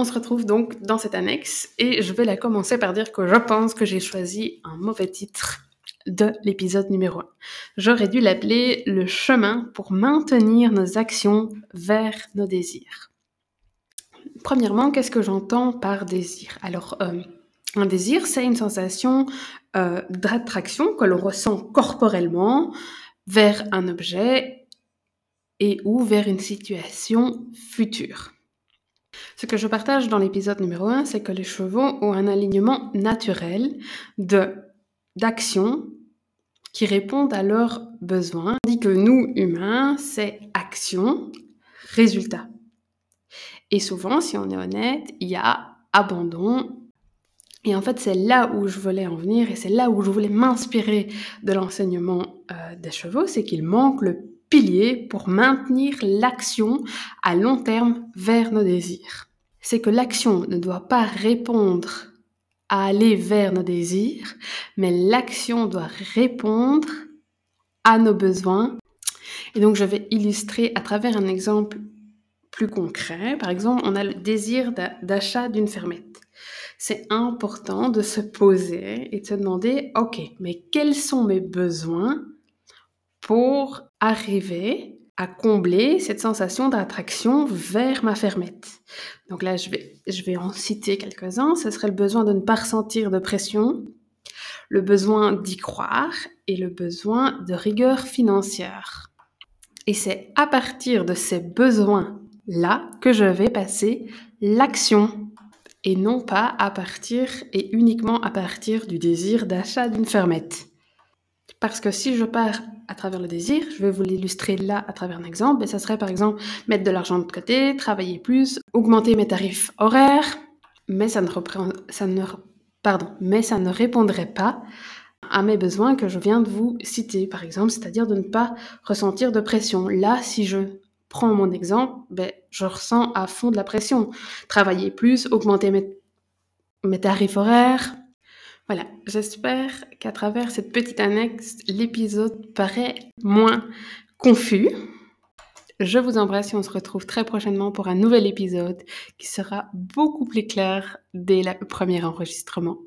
On se retrouve donc dans cette annexe et je vais la commencer par dire que je pense que j'ai choisi un mauvais titre de l'épisode numéro 1. J'aurais dû l'appeler le chemin pour maintenir nos actions vers nos désirs. Premièrement, qu'est-ce que j'entends par désir? Alors, euh, un désir, c'est une sensation euh, d'attraction que l'on ressent corporellement vers un objet et ou vers une situation future. Ce que je partage dans l'épisode numéro 1, c'est que les chevaux ont un alignement naturel de d'actions qui répondent à leurs besoins, tandis que nous, humains, c'est action, résultat. Et souvent, si on est honnête, il y a abandon. Et en fait, c'est là où je voulais en venir et c'est là où je voulais m'inspirer de l'enseignement euh, des chevaux, c'est qu'il manque le pilier pour maintenir l'action à long terme vers nos désirs. C'est que l'action ne doit pas répondre à aller vers nos désirs, mais l'action doit répondre à nos besoins. Et donc je vais illustrer à travers un exemple plus concret. Par exemple, on a le désir d'achat d'une fermette. C'est important de se poser et de se demander, OK, mais quels sont mes besoins pour arriver à combler cette sensation d'attraction vers ma fermette. Donc là, je vais, je vais en citer quelques-uns. Ce serait le besoin de ne pas ressentir de pression, le besoin d'y croire et le besoin de rigueur financière. Et c'est à partir de ces besoins-là que je vais passer l'action et non pas à partir et uniquement à partir du désir d'achat d'une fermette. Parce que si je pars à travers le désir, je vais vous l'illustrer là à travers un exemple, ça serait par exemple mettre de l'argent de côté, travailler plus, augmenter mes tarifs horaires, mais ça ne, répondrait pas à mes besoins que je viens de vous citer, par exemple, c'est-à-dire de ne pas ressentir de pression. Là, si je prends mon exemple, ben, je ressens à fond de la pression. Travailler plus, augmenter mes tarifs horaires, voilà, j'espère qu'à travers cette petite annexe, l'épisode paraît moins confus. Je vous embrasse et on se retrouve très prochainement pour un nouvel épisode qui sera beaucoup plus clair dès le premier enregistrement.